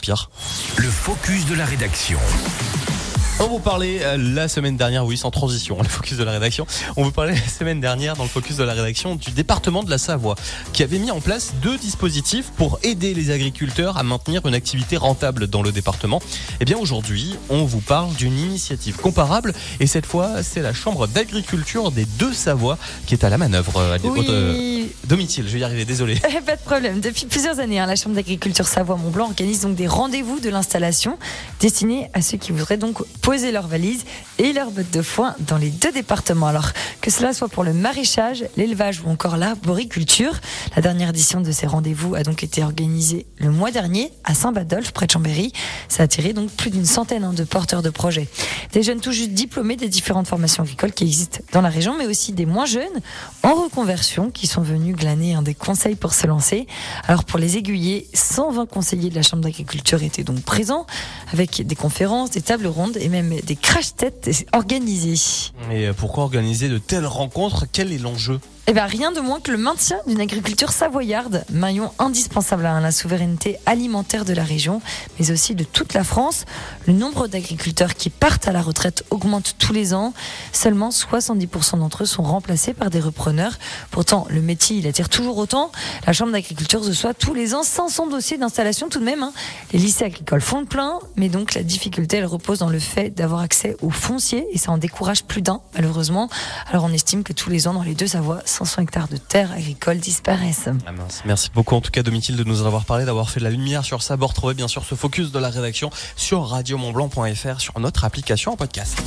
Pire. Le focus de la rédaction. On vous parlait euh, la semaine dernière, oui, sans transition, le focus de la rédaction. On vous parlait la semaine dernière dans le focus de la rédaction du département de la Savoie, qui avait mis en place deux dispositifs pour aider les agriculteurs à maintenir une activité rentable dans le département. Eh bien, aujourd'hui, on vous parle d'une initiative comparable, et cette fois, c'est la Chambre d'agriculture des deux Savoies qui est à la manœuvre. euh, à Oui. euh, domicile, je vais y arriver, désolé. Pas de problème. Depuis plusieurs années, hein, la Chambre d'agriculture Savoie-Mont-Blanc organise donc des rendez-vous de l'installation destinés à ceux qui voudraient donc poser leurs valises et leurs bottes de foin dans les deux départements. Alors que cela soit pour le maraîchage, l'élevage ou encore l'arboriculture. La dernière édition de ces rendez-vous a donc été organisée le mois dernier à Saint-Badolphe, près de Chambéry. Ça a attiré donc plus d'une centaine hein, de porteurs de projets. Des jeunes tout juste diplômés des différentes formations agricoles qui existent dans la région, mais aussi des moins jeunes en reconversion qui sont venus glaner hein, des conseils pour se lancer. Alors pour les aiguiller, 120 conseillers de la Chambre d'agriculture étaient donc présents avec des conférences, des tables rondes et même des crash-têtes organisées. Mais euh, pourquoi organiser de telles rencontres? Quel est l'enjeu? Eh bien, rien de moins que le maintien d'une agriculture savoyarde, maillon indispensable à la souveraineté alimentaire de la région, mais aussi de toute la France. Le nombre d'agriculteurs qui partent à la retraite augmente tous les ans. Seulement 70% d'entre eux sont remplacés par des repreneurs. Pourtant, le métier, il attire toujours autant. La Chambre d'agriculture reçoit tous les ans 500 dossiers d'installation tout de même. hein. Les lycées agricoles font le plein, mais donc la difficulté, elle repose dans le fait d'avoir accès au foncier et ça en décourage plus d'un, malheureusement. Alors on estime que tous les ans, dans les deux Savoies, 500 hectares de terres agricoles disparaissent. Ah. Merci beaucoup en tout cas Domitil de nous en avoir parlé, d'avoir fait de la lumière sur ça. Vous retrouvez bien sûr ce focus de la rédaction sur radiomontblanc.fr sur notre application en podcast.